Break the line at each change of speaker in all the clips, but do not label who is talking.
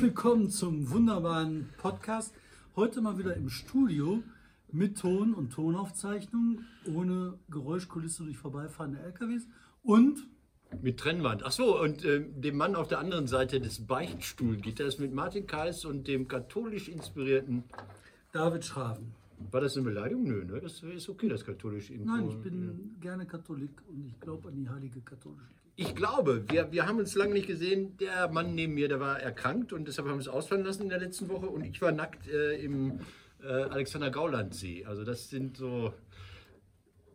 Herzlich willkommen zum wunderbaren Podcast. Heute mal wieder im Studio mit Ton und Tonaufzeichnung, ohne Geräuschkulisse durch vorbeifahrende LKWs und
mit Trennwand. Achso, und äh, dem Mann auf der anderen Seite des Beichtstuhlgitters mit Martin Kais und dem katholisch inspirierten
David Schraven.
War das eine Beleidigung? Nö, ne? Das ist okay, das katholische
Info. Nein, ich bin gerne Katholik und ich glaube an die heilige katholische.
Ich glaube, wir, wir haben uns lange nicht gesehen. Der Mann neben mir, der war erkrankt und deshalb haben wir es ausfallen lassen in der letzten Woche und ich war nackt äh, im äh, Alexander Gauland See. Also das sind so,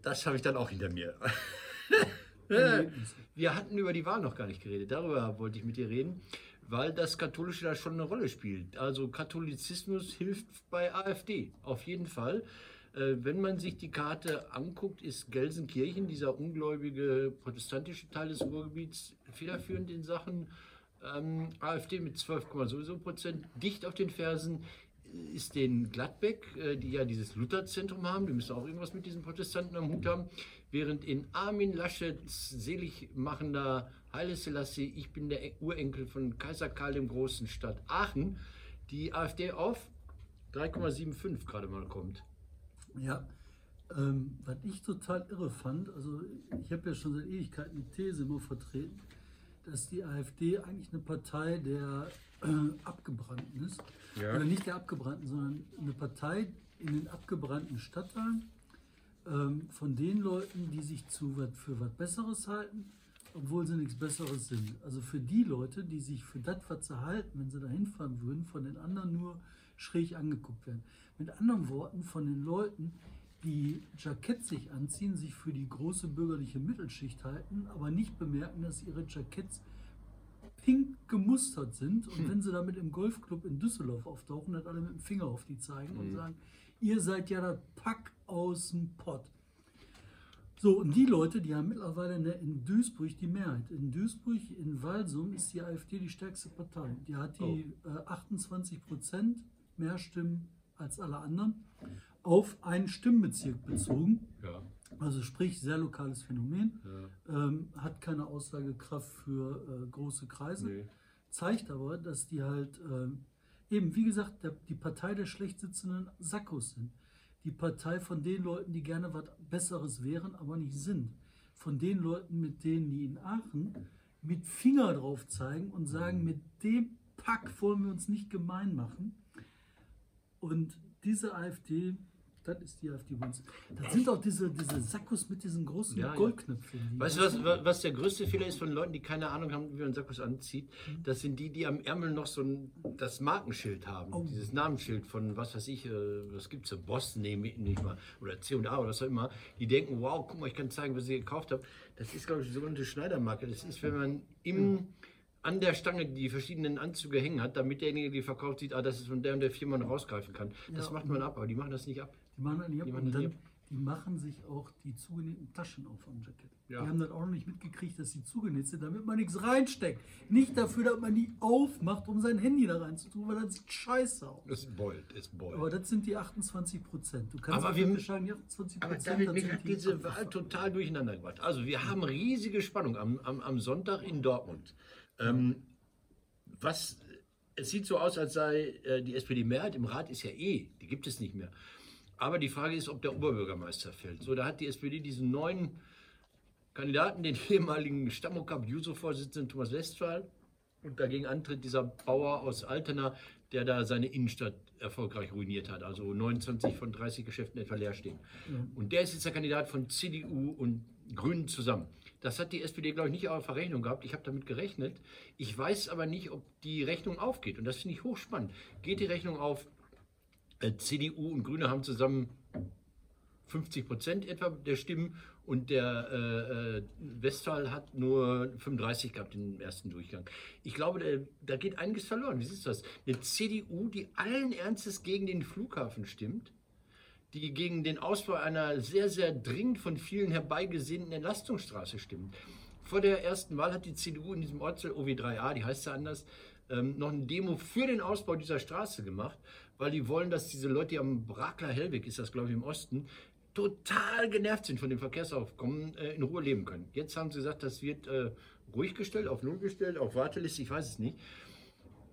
das habe ich dann auch hinter mir. wir hatten über die Wahl noch gar nicht geredet. Darüber wollte ich mit dir reden weil das Katholische da schon eine Rolle spielt. Also Katholizismus hilft bei AfD, auf jeden Fall. Äh, wenn man sich die Karte anguckt, ist Gelsenkirchen, dieser ungläubige protestantische Teil des Ruhrgebiets, federführend in Sachen ähm, AfD mit 12, sowieso Prozent, dicht auf den Fersen ist den Gladbeck, äh, die ja dieses Lutherzentrum haben, die müssen auch irgendwas mit diesen Protestanten am Hut haben, während in Armin Laschets seligmachender Haile Selassie, ich bin der Urenkel von Kaiser Karl dem Großen Stadt Aachen, die AfD auf 3,75 gerade mal kommt.
Ja, ähm, was ich total irre fand, also ich habe ja schon seit Ewigkeiten die These immer vertreten, dass die AfD eigentlich eine Partei der äh, Abgebrannten ist. Ja. Oder nicht der Abgebrannten, sondern eine Partei in den abgebrannten Stadtteilen ähm, von den Leuten, die sich zu wat, für was Besseres halten, obwohl sie nichts Besseres sind. Also für die Leute, die sich für das, was sie halten, wenn sie da hinfahren würden, von den anderen nur schräg angeguckt werden. Mit anderen Worten, von den Leuten, die Jackett sich anziehen, sich für die große bürgerliche Mittelschicht halten, aber nicht bemerken, dass ihre Jacketts pink gemustert sind. Und hm. wenn sie damit im Golfclub in Düsseldorf auftauchen, dann alle mit dem Finger auf die zeigen hm. und sagen, ihr seid ja das Pack aus dem Pott. So, und die Leute, die haben mittlerweile in Duisburg die Mehrheit. In Duisburg, in Walsum ist die AfD die stärkste Partei. Die hat die oh. äh, 28 Prozent mehr Stimmen als alle anderen auf einen Stimmbezirk bezogen. Ja. Also sprich, sehr lokales Phänomen, ja. ähm, hat keine Aussagekraft für äh, große Kreise, nee. zeigt aber, dass die halt äh, eben, wie gesagt, der, die Partei der schlecht sitzenden Sackos sind. Die Partei von den Leuten, die gerne was Besseres wären, aber nicht sind. Von den Leuten, mit denen die in Aachen mit Finger drauf zeigen und sagen, mit dem Pack wollen wir uns nicht gemein machen. Und diese AfD das ist die AfD bei uns. Das sind auch diese, diese Sakkos mit diesen großen ja, Goldknöpfen.
Ja. Weißt du, was, was der größte Fehler ist von Leuten, die keine Ahnung haben, wie man Sakkos anzieht? Mhm. Das sind die, die am Ärmel noch so ein, das Markenschild haben. Oh. Dieses Namensschild von, was weiß ich, äh, was gibt es, so Boss, nee, nicht mal, oder C&A oder was auch immer. Die denken, wow, guck mal, ich kann zeigen, was ich gekauft habe. Das ist, glaube ich, so eine Schneidermarke. Das ist, wenn man im... Mhm an der Stange die verschiedenen Anzüge hängen hat, damit derjenige, der die verkauft, sieht, ah, das ist von der und der Firma noch rausgreifen kann. Das ja, macht man ab, aber die machen das nicht ab.
Die machen das nicht ab. Die machen, dann, die machen sich auch die zugenähten Taschen auf am Jacket. Ja. Die haben das auch noch nicht mitgekriegt, dass sie zugenäht sind, damit man nichts reinsteckt. Nicht dafür, dass man die aufmacht, um sein Handy da reinzutun, weil das sieht scheiße aus.
Das ist bold, ist bold.
Aber das sind die 28 Prozent. Du
kannst aber wir unterscheiden, die 28 Prozent. Aber damit hat diese Wahl total durcheinander gebracht. Also wir haben riesige Spannung am, am, am Sonntag in Dortmund. Ähm, was, es sieht so aus, als sei äh, die SPD-Mehrheit im Rat ist ja eh, die gibt es nicht mehr. Aber die Frage ist, ob der Oberbürgermeister fällt. So, da hat die SPD diesen neuen Kandidaten, den ehemaligen Stammokap-Juso-Vorsitzenden Thomas Westphal, und dagegen antritt dieser Bauer aus Altena, der da seine Innenstadt erfolgreich ruiniert hat. Also 29 von 30 Geschäften etwa leer stehen. Mhm. Und der ist jetzt der Kandidat von CDU und Grünen zusammen. Das hat die SPD, glaube ich, nicht auf der Rechnung gehabt. Ich habe damit gerechnet. Ich weiß aber nicht, ob die Rechnung aufgeht. Und das finde ich hochspannend. Geht die Rechnung auf? Äh, CDU und Grüne haben zusammen 50 Prozent etwa der Stimmen und der äh, äh, Westphal hat nur 35 gehabt im ersten Durchgang. Ich glaube, da, da geht einiges verloren. Wie ist das? Eine CDU, die allen Ernstes gegen den Flughafen stimmt, die gegen den Ausbau einer sehr, sehr dringend von vielen herbeigesehnten Entlastungsstraße stimmt. Vor der ersten Wahl hat die CDU in diesem Ortsteil OW3A, die heißt ja anders, ähm, noch eine Demo für den Ausbau dieser Straße gemacht, weil die wollen, dass diese Leute, die am Brakler Hellweg ist das, glaube ich, im Osten, total genervt sind von dem Verkehrsaufkommen, äh, in Ruhe leben können. Jetzt haben sie gesagt, das wird äh, ruhig gestellt, auf Null gestellt, auf Warteliste, ich weiß es nicht.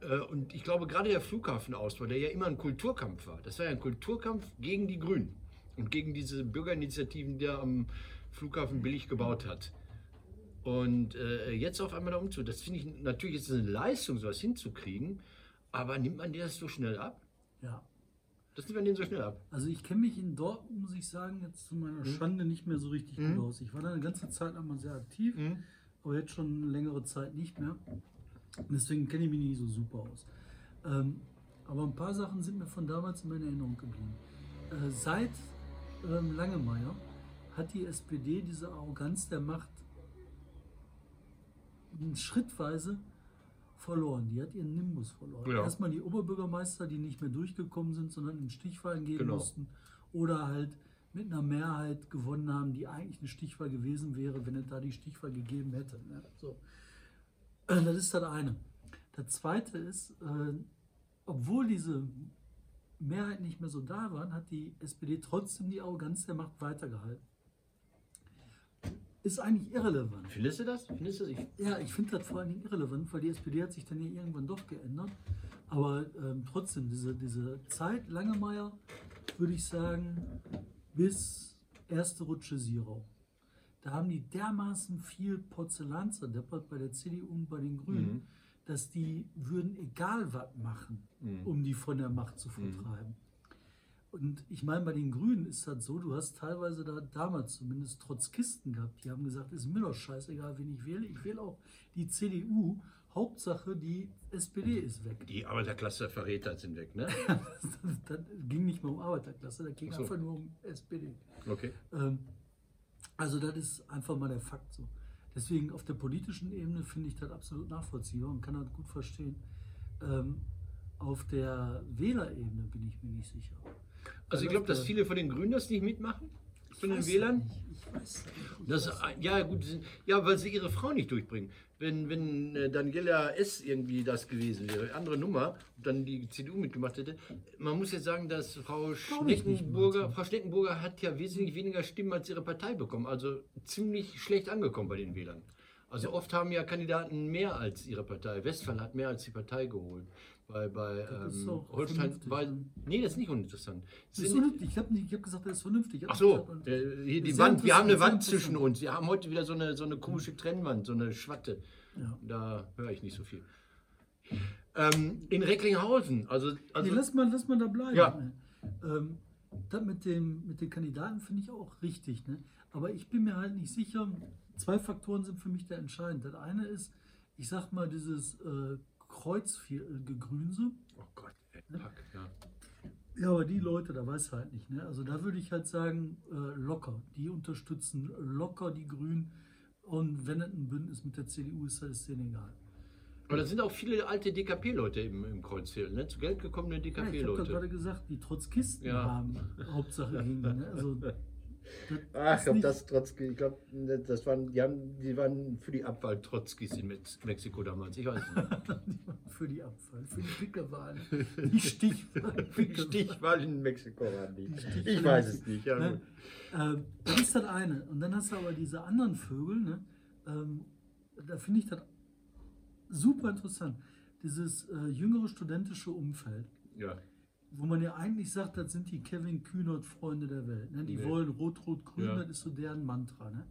Äh, und ich glaube, gerade der Flughafenausbau, der ja immer ein Kulturkampf war, das war ja ein Kulturkampf gegen die Grünen und gegen diese Bürgerinitiativen, die er am Flughafen billig gebaut hat. Und äh, jetzt auf einmal da umzu. Das finde ich natürlich ist eine Leistung, sowas hinzukriegen, aber nimmt man dir das so schnell ab?
Ja.
Das nimmt man denen so schnell ab.
Also ich kenne mich in Dortmund, muss ich sagen, jetzt zu meiner Schande nicht mehr so richtig
Mhm.
gut aus. Ich war da eine ganze Zeit lang mal sehr aktiv,
Mhm.
aber jetzt schon eine längere Zeit nicht mehr. Deswegen kenne ich mich nicht so super aus. Ähm, aber ein paar Sachen sind mir von damals in meiner Erinnerung geblieben. Äh, seit ähm, Langemeyer hat die SPD diese Arroganz der Macht schrittweise verloren. Die hat ihren Nimbus verloren.
Ja.
Erstmal die Oberbürgermeister, die nicht mehr durchgekommen sind, sondern in Stichwahlen gehen
Genau.
mussten. Oder halt mit einer Mehrheit gewonnen haben, die eigentlich eine Stichwahl gewesen wäre, wenn es da die Stichwahl gegeben hätte. Ne? So. Äh, Das ist das eine. Das zweite ist, äh, obwohl diese Mehrheit nicht mehr so da waren, hat die SPD trotzdem die Arroganz der Macht weitergehalten. Ist eigentlich irrelevant.
Findest du das? Findest du das? Ich,
Ja, ich finde das vor allen Dingen irrelevant, weil die SPD hat sich dann ja irgendwann doch geändert. Aber ähm, trotzdem, diese, diese Zeit Langemeier, würde ich sagen, bis erste Rutsche Zero. Da haben die dermaßen viel Porzellan zerdeppert bei der CDU und bei den Grünen,
Mhm.
dass die würden egal was machen,
Mhm.
um die von der Macht zu vertreiben. Und ich meine, bei den Grünen ist das so, du hast teilweise da damals zumindest Trotzkisten gehabt, die haben gesagt, ist mir doch scheißegal, wen ich wähle. Ich wähle auch die CDU. Hauptsache, die SPD ist weg.
die Arbeiterklasse-Verräter sind weg, ne?
das ging nicht mehr um Arbeiterklasse, da ging
so.
einfach nur um SPD.
Okay.
Ähm, also das ist einfach mal der Fakt so. Deswegen auf der politischen Ebene finde ich das absolut nachvollziehbar und kann das gut verstehen. Ähm, auf der Wählerebene bin ich mir nicht sicher.
Also ich glaube, dass viele von den Grünen das nicht mitmachen, von den Wählern.
das
ja, gut, ja, weil sie ihre Frau nicht durchbringen. Wenn, wenn äh, Daniela S. irgendwie das gewesen wäre, andere Nummer, und dann die CDU mitgemacht hätte. Man muss jetzt sagen, dass Frau Schneckenburger. Frau Schneckenburger hat ja wesentlich weniger Stimmen als ihre Partei bekommen. Also ziemlich schlecht angekommen bei den Wählern. Also oft haben ja Kandidaten mehr als ihre Partei. Westphal hat mehr als die Partei geholt. Bei, bei ähm, Holstein
ne?
nee, das ist nicht uninteressant.
Das ist vernünftig. Ich habe hab gesagt, das ist vernünftig.
Ach so, äh, die Wand. Wir haben eine Wand zwischen uns. Wir haben heute wieder so eine, so eine komische Trennwand, so eine Schwatte.
Ja.
Da höre ich nicht so viel. Ähm, in Recklinghausen, also, also
nee, lass mal, lass mal da bleiben.
Ja.
Ne? Ähm, das mit, dem, mit den Kandidaten finde ich auch richtig. Ne? Aber ich bin mir halt nicht sicher. Zwei Faktoren sind für mich da entscheidend. Das eine ist, ich sag mal, dieses äh, Kreuzgegrünse.
oh Gott, ey, Pack, ja.
Ja, aber die Leute, da weiß halt nicht. Ne? Also da würde ich halt sagen, äh, locker. Die unterstützen locker die Grünen. Und wenn es ein Bündnis mit der CDU ist, dann ist denen egal.
Aber da sind auch viele alte DKP-Leute im, im Kreuzviertel, ne? zu Geld gekommene
Ja, ich habe gerade
DKP-Leute.
gesagt, die trotz Kisten
Ja.
haben Hauptsache gegen. Ne? Also,
Ach, ich glaube, das Trotzki, ich glaube, das waren, die, haben, die waren für die Abwahl Trotzkis in Mex Mexiko damals. Ich weiß es nicht.
für die Abfall, für die Pickelwahl, die Stichwahl.
Stichwahl in Mexiko waren die.
Die
Ich weiß es nicht. Ja,
Ne? Ähm, das ist das eine. Und dann hast du aber diese anderen Vögel, ne? ähm, da finde ich das super interessant. Dieses äh, jüngere studentische Umfeld,
ja.
Wo man ja eigentlich sagt, das sind die Kevin Kühnert-Freunde der Welt. Ne? Die
Nee.
wollen Rot-Rot-Grün,
Ja.
das ist so deren Mantra. Ne?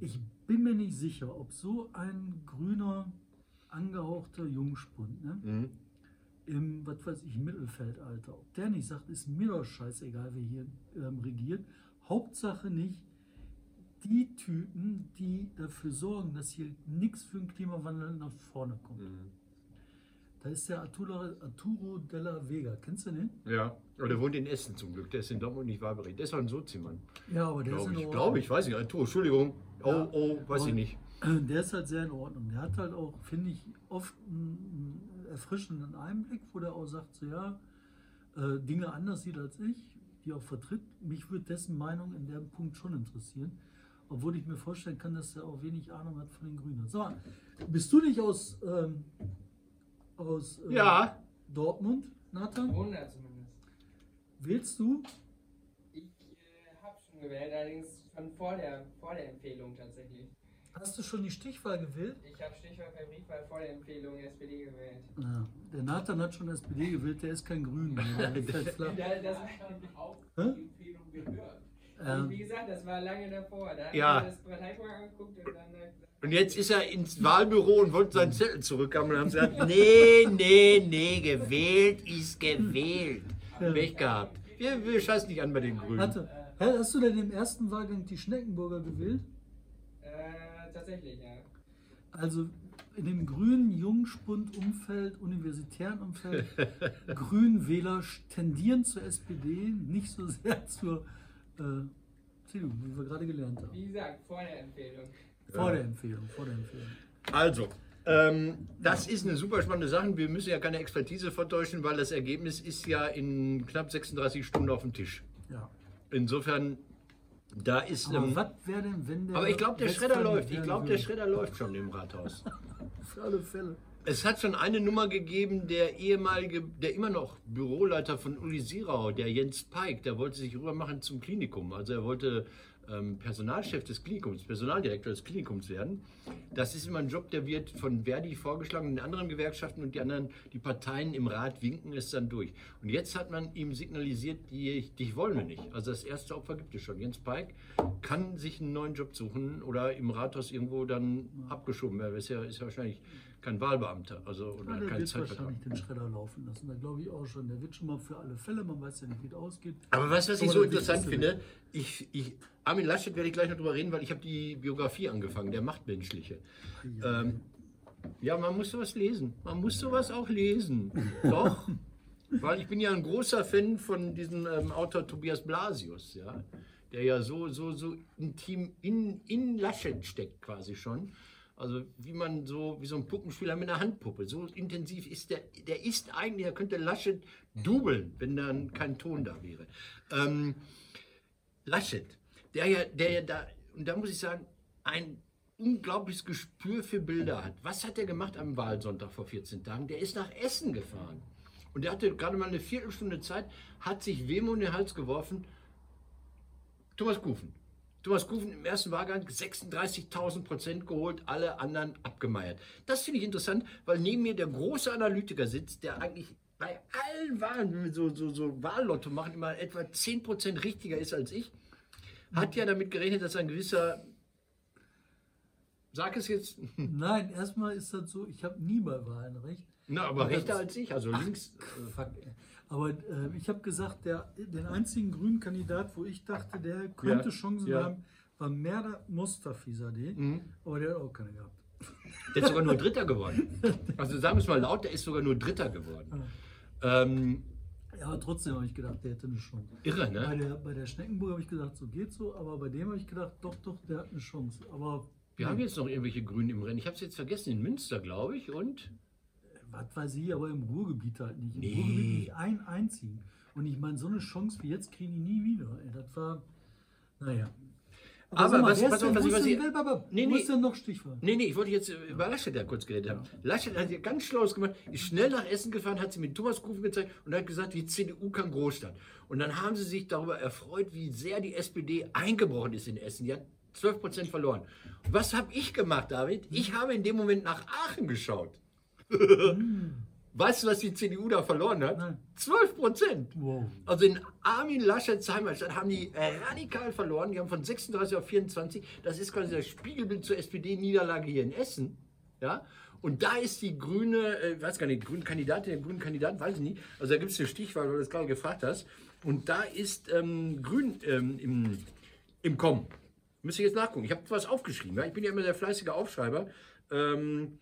Ich bin mir nicht sicher, ob so ein grüner, angehauchter Jungspund ne?
Mhm.
im, was weiß ich, Mittelfeldalter, ob der nicht sagt, ist mir doch scheißegal, wer hier ähm, regiert. Hauptsache nicht die Typen, die dafür sorgen, dass hier nichts für den Klimawandel nach vorne kommt.
Mhm.
Da ist der Arturo, Arturo della Vega. Kennst du den?
Ja, aber der wohnt in Essen zum Glück. Der ist in Dortmund nicht wahrberechtigt. Der ist auch ein Sozimann.
Ja, aber der
Glaube
ist in
ich.
Ordnung.
Glaube ich, weiß ich nicht. Oh, Entschuldigung. Oh,
Ja.
oh, weiß ich
Und-
nicht.
Der ist halt sehr in Ordnung. Der hat halt auch, finde ich, oft einen, einen erfrischenden Einblick, wo der auch sagt, so ja, äh, Dinge anders sieht als ich, die auch vertritt. Mich würde dessen Meinung in dem Punkt schon interessieren. Obwohl ich mir vorstellen kann, dass er auch wenig Ahnung hat von den Grünen. So, bist du nicht aus, ähm, aus äh,
Ja.
Dortmund, Nathan?
Wunder zumindest.
Wählst du?
Ich äh, habe schon gewählt, allerdings schon vor der, vor der Empfehlung tatsächlich.
Hast du schon die Stichwahl gewählt?
Ich habe Stichwahl per Briefwahl vor der Empfehlung SPD gewählt.
Ja, der Nathan hat schon SPD gewählt, der ist kein Grün mehr. Der fällt flach.
Da, das,
auch die Empfehlung gehört.
also wie
Ähm,
gesagt, das war lange davor. Da hat
Ja.
man das Parteiprogramm angeguckt und dann äh,
Und jetzt ist er ins Wahlbüro und wollte seinen Zettel zurückhaben und haben gesagt, nee, nee, nee, gewählt ist gewählt. Pech gehabt. Wir, wir scheißen nicht an bei den Grünen.
warte, Hä, hast du denn im ersten Wahlgang die Schneckenburger gewählt?
äh, tatsächlich, ja.
Also in dem grünen Jungspund-Umfeld, universitären Umfeld, Grünwähler tendieren zur SPD, nicht so sehr zur äh, CDU, wie wir gerade gelernt haben.
Wie gesagt, vor der Empfehlung.
Vor der Empfehlung, vor der Empfehlung.
Also, ähm, das ist eine super spannende Sache. Wir müssen ja keine Expertise vertäuschen, weil das Ergebnis ist ja in knapp 36 Stunden auf dem Tisch.
Ja.
Insofern, da ist.
Aber
Ähm,
was wäre denn, wenn der.
aber ich glaube, der Schredder läuft. Ich glaube, der? Schredder läuft schon im Rathaus.
Für alle Fälle.
Es hat schon eine Nummer gegeben, der ehemalige, der immer noch Büroleiter von Uli Sirau, der Jens Peik, der wollte sich rüber machen zum Klinikum. Also er wollte ähm, Personalchef des Klinikums, Personaldirektor des Klinikums werden. Das ist immer ein Job, der wird von Verdi vorgeschlagen, den anderen Gewerkschaften und die anderen, die Parteien im Rat winken es dann durch. Und jetzt hat man ihm signalisiert, die, dich wollen wir nicht. Also das erste Opfer gibt es schon. Jens Peik kann sich einen neuen Job suchen oder im Rathaus irgendwo dann abgeschoben werden. Ist ja, ist ja wahrscheinlich kein Wahlbeamter also, oder
Ja, der
kein
wird
Zeitvertrag.
wahrscheinlich den Schredder laufen lassen. Da glaube ich auch schon. Der wird schon mal für alle Fälle, man weiß ja nicht, wie es ausgeht.
Aber du, was ich so interessant finde? Ich, ich, Armin Laschet werde ich gleich noch drüber reden, weil ich habe die Biografie angefangen, der Machtmenschliche. Ähm, ja, man muss sowas lesen. Man muss sowas auch lesen. Doch. Weil ich bin ja ein großer Fan von diesem ähm, Autor Tobias Blasius, ja, der ja so, so, so intim in, in Laschet steckt quasi schon. Also wie man so, wie so ein Puppenspieler mit einer Handpuppe. So intensiv ist der, der ist eigentlich, er könnte Laschet dubeln, wenn dann kein Ton da wäre. Ähm, Laschet, der ja, der ja da, und da muss ich sagen, ein unglaubliches Gespür für Bilder hat. Was hat er gemacht am Wahlsonntag vor 14 Tagen? Der ist nach Essen gefahren. Und der hatte gerade mal eine Viertelstunde Zeit, hat sich Wemo in den Hals geworfen. Thomas Kufen. Thomas Kufen im ersten Wahlgang 36.000 Prozent geholt, alle anderen abgemeiert. Das finde ich interessant, weil neben mir der große Analytiker sitzt, der eigentlich bei allen Wahlen, wenn wir so, so, so Wahllotto machen, immer etwa 10 Prozent richtiger ist als ich. Hat ja damit gerechnet, dass ein gewisser, sag es jetzt,
Nein, erstmal ist das so, ich habe nie bei Wahlen recht.
na, aber rechter als ich, also links. äh,
Fuck. Aber äh, ich habe gesagt, der, den einzigen grünen Kandidat, wo ich dachte, der könnte
Ja,
Chancen
ja.
haben, war Merda Mustafizadeh.
Mhm.
Aber der hat auch keine gehabt.
Der ist sogar nur Dritter geworden. Also sagen wir es mal laut, der ist sogar nur Dritter geworden. Ähm,
Ja, aber trotzdem habe ich gedacht, der hätte eine Chance.
irre,
Bei
ne?
der, bei der Schneckenburg habe ich gedacht, so geht so, aber bei dem habe ich gedacht, doch, doch, der hat eine Chance. Aber
Wir haben jetzt noch irgendwelche Grünen im Rennen. Ich habe es jetzt vergessen, in Münster, glaube ich. Und
was weiß ich, aber im Ruhrgebiet halt nicht. Im
Nee.
Ruhrgebiet nicht ein einzigen. Und ich meine, so eine Chance wie jetzt kriegen die nie wieder. Ey, das war, naja.
Aber
mal,
was- was ich-
ist
was
denn-
ich-. Nee, nee.
denn noch Stichwort?
Nee, nee, ich wollte jetzt über Laschet ja kurz geredet haben. Laschet hat ja ganz Schlaues gemacht, ist schnell nach Essen gefahren, hat sie mit Thomas Kufen gezeigt und hat gesagt, die CDU kann Großstadt. Und dann haben sie sich darüber erfreut, wie sehr die SPD eingebrochen ist in Essen. Die hat 12 Prozent verloren. Was habe ich gemacht, David? Ich habe in dem Moment nach Aachen geschaut. weißt du, was die CDU da verloren hat?
Nein.
12 Prozent.
Wow.
Also in Armin Laschets Heimatstadt haben die radikal verloren. Die haben von 36 auf 24. Das ist quasi das Spiegelbild zur SPD-Niederlage hier in Essen. Ja? Und da ist die grüne, äh, weiß gar nicht, grüne Kandidatin, der grüne Kandidat, weiß ich nicht. Also da gibt es eine Stichwahl, weil du das gerade gefragt hast. Und da ist ähm, Grün ähm, im, im Kommen. Müsste ich jetzt nachgucken. Ich habe was aufgeschrieben. Ja? Ich bin ja immer der fleißige Aufschreiber. Ähm,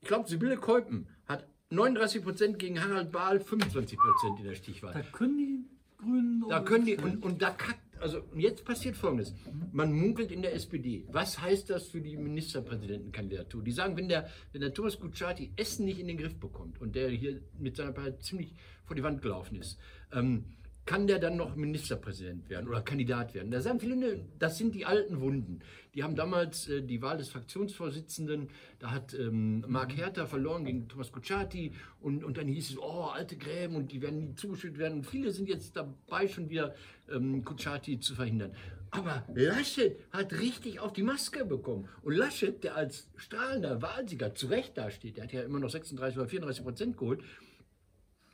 ich glaube, Sibylle Kolpen hat 39 Prozent gegen Harald Bahl, 25 Prozent in der Stichwahl.
Da können die Grünen.
Da können die, und, und da kackt, also jetzt passiert folgendes. Man munkelt in der SPD. Was heißt das für die Ministerpräsidentenkandidatur? Die sagen, wenn der, wenn der Thomas Kutschaty Essen nicht in den Griff bekommt und der hier mit seiner Partei ziemlich vor die Wand gelaufen ist, ähm, kann der dann noch Ministerpräsident werden oder Kandidat werden? Da sagen viele, das sind die alten Wunden. Die haben damals äh, die Wahl des Fraktionsvorsitzenden, da hat ähm, Mark Herter verloren gegen Thomas Kutschaty und, und dann hieß es, oh, alte Gräben und die werden nie zugeschüttet werden. Und viele sind jetzt dabei, schon wieder ähm, Kutschaty zu verhindern. Aber Laschet hat richtig auf die Maske bekommen. Und Laschet, der als strahlender Wahlsieger zu Recht dasteht, der hat ja immer noch 36 oder 34 Prozent geholt.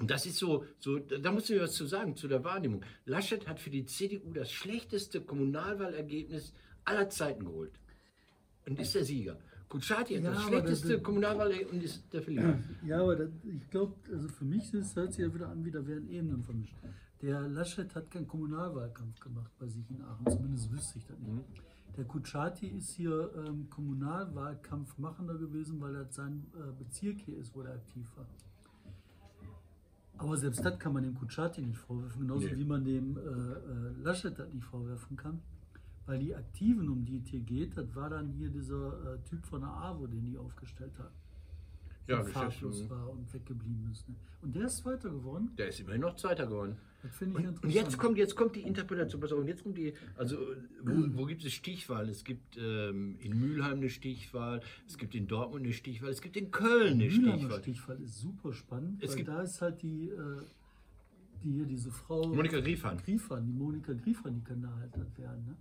Und das ist so, so, da muss ich was zu sagen, zu der Wahrnehmung. Laschet hat für die CDU das schlechteste Kommunalwahlergebnis aller Zeiten geholt. Und ist der Sieger. Kutschaty hat
Ja,
das schlechteste
das-
Kommunalwahlergebnis und ist der Verlierer.
Ja, aber das, ich glaube, also für mich ist, hört sich ja wieder an, wie da werden Ebenen vermischt. Der Laschet hat keinen Kommunalwahlkampf gemacht bei sich in Aachen, zumindest wüsste ich das nicht.
Mhm.
Der Kutschaty ist hier ähm, Kommunalwahlkampfmachender gewesen, weil er sein äh, Bezirk hier ist, wo er aktiv war. Aber selbst das kann man dem Kutschaty nicht vorwerfen, genauso
Nee.
wie man dem äh, äh, Laschet das nicht vorwerfen kann. Weil die Aktiven, um die es hier geht, das war dann hier dieser äh, Typ von der AWO, den die aufgestellt hat
Ja,
fahrtlos
Geschäftsführung.
war und weggeblieben ist. Ne? Und der ist Zweiter geworden.
Der ist immerhin noch Zweiter geworden.
Das finde ich
Und,
interessant.
und jetzt kommt, jetzt kommt die Interpretation, pass auf, jetzt kommt die, also wo, wo gibt es Stichwahl? Es gibt ähm, in Mülheim eine Stichwahl, es gibt in Dortmund eine Stichwahl, es gibt in Köln eine
Mühlheimer
Stichwahl.
Stichfall ist super spannend,
Es
weil
gibt-
da ist halt die, äh, die hier diese Frau
Monika Griefahn.
Griefahn, die Monika Griefahn, die kann da halt werden. Ne?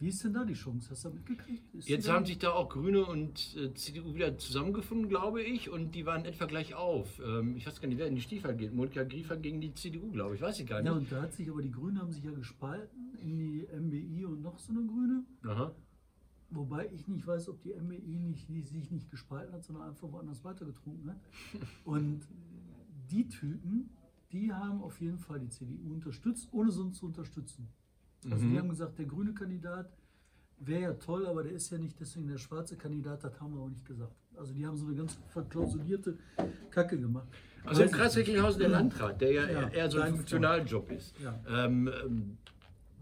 Wie ist denn da die Chance? Hast du da mitgekriegt? Ist
Jetzt
die
haben sich da auch Grüne und äh, CDU wieder zusammengefunden, glaube ich, und die waren etwa gleich auf. Ähm, ich weiß gar nicht, wer in die Stiefel geht. Monika Griefahn gegen die CDU, glaube ich, weiß ich gar
Ja,
nicht.
und da hat sich aber die Grünen haben sich ja gespalten in die MBI und noch so eine Grüne.
Aha.
Wobei ich nicht weiß, ob die MBI nicht, nicht, sich nicht gespalten hat, sondern einfach woanders weitergetrunken hat. Und die Typen, die haben auf jeden Fall die CDU unterstützt, ohne sonst zu unterstützen. Also
Mhm.
die haben gesagt, der grüne Kandidat wäre ja toll, aber der ist ja nicht deswegen der schwarze Kandidat, das haben wir auch nicht gesagt. Also die haben so eine ganz verklausulierte Kacke gemacht.
Also im
Weiß ich
Kreis. Recklinghausen der Landrat, der ja,
Ja,
eher so ein Funktionaljob ist.
Ja.
Ähm, ähm,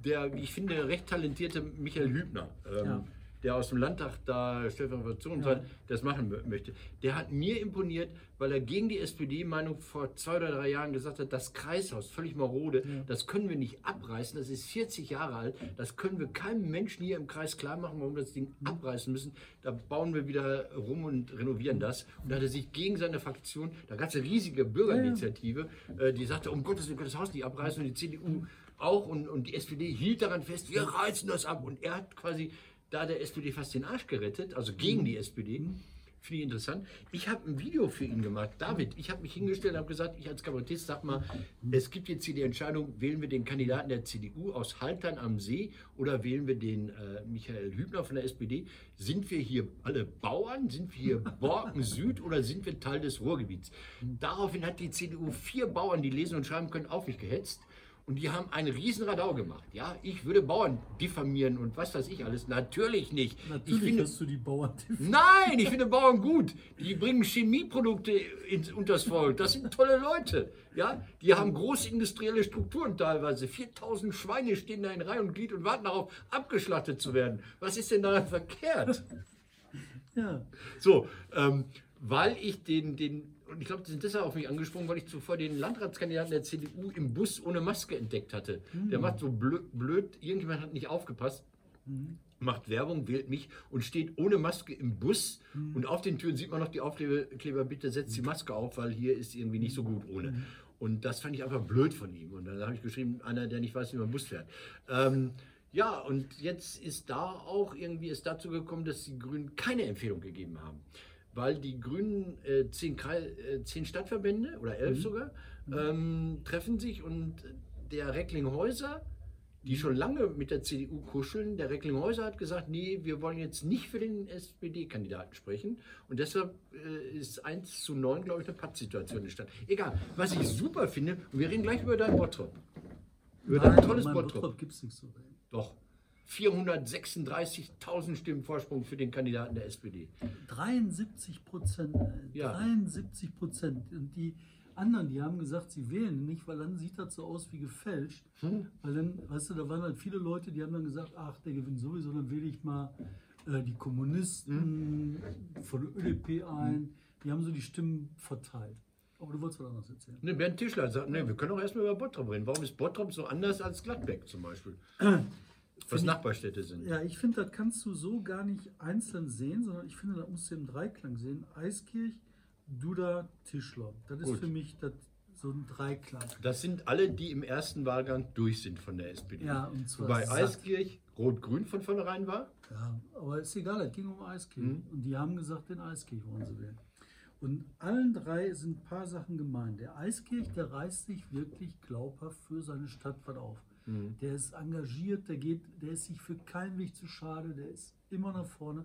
der, ich finde, recht talentierte Michael Hübner, ähm,
Ja.
Der aus dem Landtag da Fraktion
Ja.
das machen mö- möchte, der hat mir imponiert, weil er gegen die SPD-Meinung vor zwei oder drei Jahren gesagt hat, das Kreishaus, völlig marode,
Ja.
das können wir nicht abreißen, das ist 40 Jahre alt, das können wir keinem Menschen hier im Kreis klar machen, warum wir das Ding
Mhm.
abreißen müssen. Da bauen wir wieder rum und renovieren das. Und da hat er sich gegen seine Fraktion, da gab es eine riesige Bürgerinitiative, äh, die sagte, um Gottes Willen, das Haus nicht abreißen und die CDU auch und, und die SPD hielt daran fest, wir reißen das ab. Und er hat quasi da der SPD fast den Arsch gerettet, also gegen die SPD. Finde ich interessant. Ich habe ein Video für ihn gemacht. David, ich habe mich hingestellt und habe gesagt, ich als Kabarettist sag mal, es gibt jetzt hier die Entscheidung, wählen wir den Kandidaten der CDU aus Haltern am See oder wählen wir den äh, Michael Hübner von der SPD? Sind wir hier alle Bauern? Sind wir hier Borken Süd oder sind wir Teil des Ruhrgebiets? Daraufhin hat die CDU vier Bauern, die lesen und schreiben können, auf mich gehetzt. Und die haben einen riesen Radau gemacht. Ja, ich würde Bauern diffamieren und was weiß ich alles. Natürlich nicht.
Natürlich
ich finde,
hast du die Bauern.
Nein, ich finde Bauern gut. Die bringen Chemieprodukte ins, unters Volk. Das sind tolle Leute. Ja, die haben große industrielle Strukturen teilweise. 4000 Schweine stehen da in Reihe und Glied und warten darauf, abgeschlachtet zu werden. Was ist denn daran verkehrt?
Ja,
So, ähm, weil ich den, den, und ich glaube, die sind deshalb auf mich angesprungen, weil ich zuvor den Landratskandidaten der CDU im Bus ohne Maske entdeckt hatte. Der macht so blöd, blöd, irgendjemand hat nicht aufgepasst, macht Werbung, wählt mich und steht ohne Maske im Bus. Und auf den Türen sieht man noch die Aufkleber, bitte setzt die Maske auf, weil hier ist irgendwie nicht so gut ohne. Und das fand ich einfach blöd von ihm. Und dann habe ich geschrieben, einer, der nicht weiß, wie man Bus fährt. Ähm, ja, und jetzt ist da auch irgendwie es dazu gekommen, dass die Grünen keine Empfehlung gegeben haben. Weil die Grünen äh, zehn, Kreis, äh, zehn Stadtverbände oder elf sogar ähm, treffen sich und der Recklinghäuser, die schon lange mit der CDU kuscheln, der Recklinghäuser hat gesagt, nee, wir wollen jetzt nicht für den SPD-Kandidaten sprechen. Und deshalb äh, ist 1 zu 9, glaube ich, eine Pattsituation entstanden. Egal, was ich super finde, und wir reden gleich über dein Bottrop. Über dein tolles Bottrop.
Bottrop gibt es nichts zu reden.
Doch. 436.000 Stimmen Vorsprung für den Kandidaten der SPD.
73 Prozent.
Ja.
73 Prozent. Und die anderen, die haben gesagt, sie wählen nicht, weil dann sieht das so aus wie gefälscht.
Hm.
Weil dann, weißt du, da waren halt viele Leute, die haben dann gesagt, ach, der gewinnt sowieso, dann wähle ich mal äh, die Kommunisten
Hm.
von der ÖDP ein. Die haben so die Stimmen verteilt. Aber du wolltest was anderes erzählen.
Ne, Bernd Tischler sagt, ne, wir können auch erstmal über Bottrop reden. Warum ist Bottrop so anders als Gladbeck zum Beispiel? Was Nachbarstädte sind.
Ja, ich finde, das kannst du so gar nicht einzeln sehen, sondern ich finde, das musst du im Dreiklang sehen. Eiskirch, Duda, Tischler. Das ist
Gut.
für mich das, so ein Dreiklang.
Das sind alle, die im ersten Wahlgang durch sind von der SPD.
Ja, und zwar
Wobei
satt.
Eiskirch, Rot-Grün von vornherein war?
Ja, aber ist egal, es ging um Eiskirch.
Mhm.
Und die haben gesagt, den Eiskirch wollen sie wählen. Und allen drei sind ein paar Sachen gemein. Der Eiskirch, der reißt sich wirklich glaubhaft für seine Stadt was auf.
Mhm.
Der ist engagiert, der geht, der ist sich für keinen Weg zu schade, der ist immer nach vorne.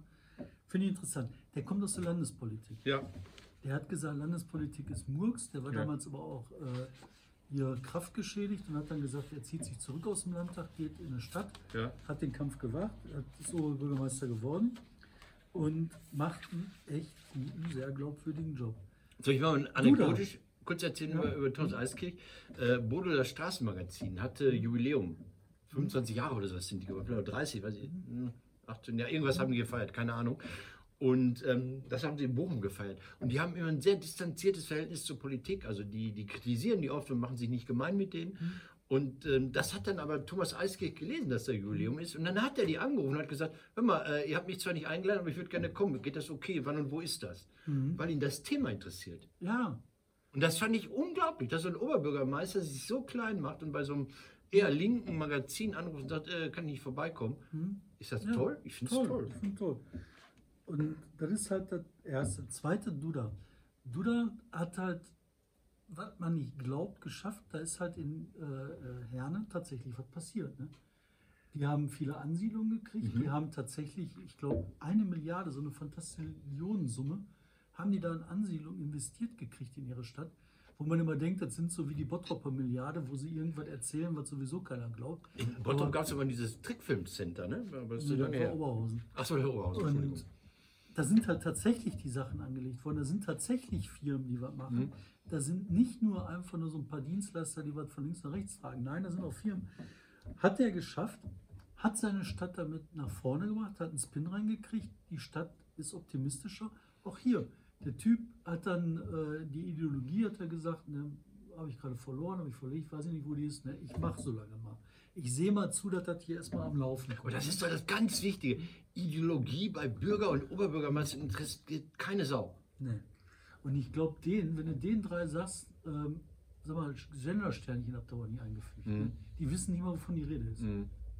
Finde ich interessant. Der kommt aus der Landespolitik.
Ja.
Der hat gesagt, Landespolitik ist Murks. Der war
Ja.
damals aber auch äh, hier kraftgeschädigt und hat dann gesagt, er zieht sich zurück aus dem Landtag, geht in eine Stadt,
Ja.
hat den Kampf gewacht, hat- ist Oberbürgermeister geworden und macht einen echt guten, sehr glaubwürdigen Job.
Soll ich mal anekdotisch kurz erzählen
Ja.
über, Thomas Eiskirch? Äh, Bodo, das Straßenmagazin, hatte Jubiläum. 25 Jahre oder sowas sind die geworden, oder 30, weiß ich, hm, 18, ja, irgendwas haben die gefeiert, keine Ahnung. Und ähm, das haben sie in Bochum gefeiert. Und die haben immer ein sehr distanziertes Verhältnis zur Politik. Also die, die kritisieren die oft und machen sich nicht gemein mit denen. Und ähm, das hat dann aber Thomas Eiskirch gelesen, dass da Jubiläum ist. Und dann hat er die angerufen und hat gesagt, hör mal, äh, ihr habt mich zwar nicht eingeladen, aber ich würde gerne kommen. Geht das okay? Wann und wo ist das? Weil ihn das Thema interessiert.
Ja,
Und das fand ich unglaublich, dass so ein Oberbürgermeister sich so klein macht und bei so einem eher linken Magazin anruft und sagt, äh, kann ich nicht vorbeikommen. Ist das
Ja,
toll? Ich finde es toll.
Ich finde toll. Und das ist halt das erste. Zweite, Duda. Duda hat halt, was man nicht glaubt, geschafft. Da ist halt in äh, äh, Herne tatsächlich was passiert. Ne? Die haben viele Ansiedlungen gekriegt. Die haben tatsächlich, ich glaube, eine Milliarde, so eine fantastische Millionensumme, haben die da in Ansiedlungen investiert gekriegt in ihre Stadt. Wo man immer denkt, das sind so wie die Bottropper Milliarde, wo sie irgendwas erzählen, was sowieso keiner glaubt.
In Bottrop gab es aber dieses Trickfilmcenter, ne? Aber das ist
Nee,
so lange her.
Oberhausen.
Achso, der Oberhausen.
Und da sind halt tatsächlich die Sachen angelegt worden. Da sind tatsächlich Firmen, die was machen.
Mhm.
Da sind nicht nur einfach nur so ein paar Dienstleister, die was von links nach rechts tragen. Nein, da sind auch Firmen. Hat er geschafft, hat seine Stadt damit nach vorne gemacht, hat einen Spin reingekriegt. Die Stadt ist optimistischer. Auch hier, der Typ hat dann äh, die Ideologie, hat er gesagt, ne, habe ich gerade verloren, habe ich verlegt, weiß ich nicht, wo die ist. Ne, ich mache so lange mal. Ich sehe mal zu, dass das hier erstmal am Laufen kommt.
Aber das ist doch das ganz Wichtige. Ideologie bei Bürger und Oberbürgermeister interessiert keine Sau.
Nee. Und ich glaube, den, wenn du den drei sagst, ähm, sag mal, Gendersternchen habt ihr aber nie eingefügt.
Mhm.
Ne? Die wissen nicht mal, wovon die Rede ist.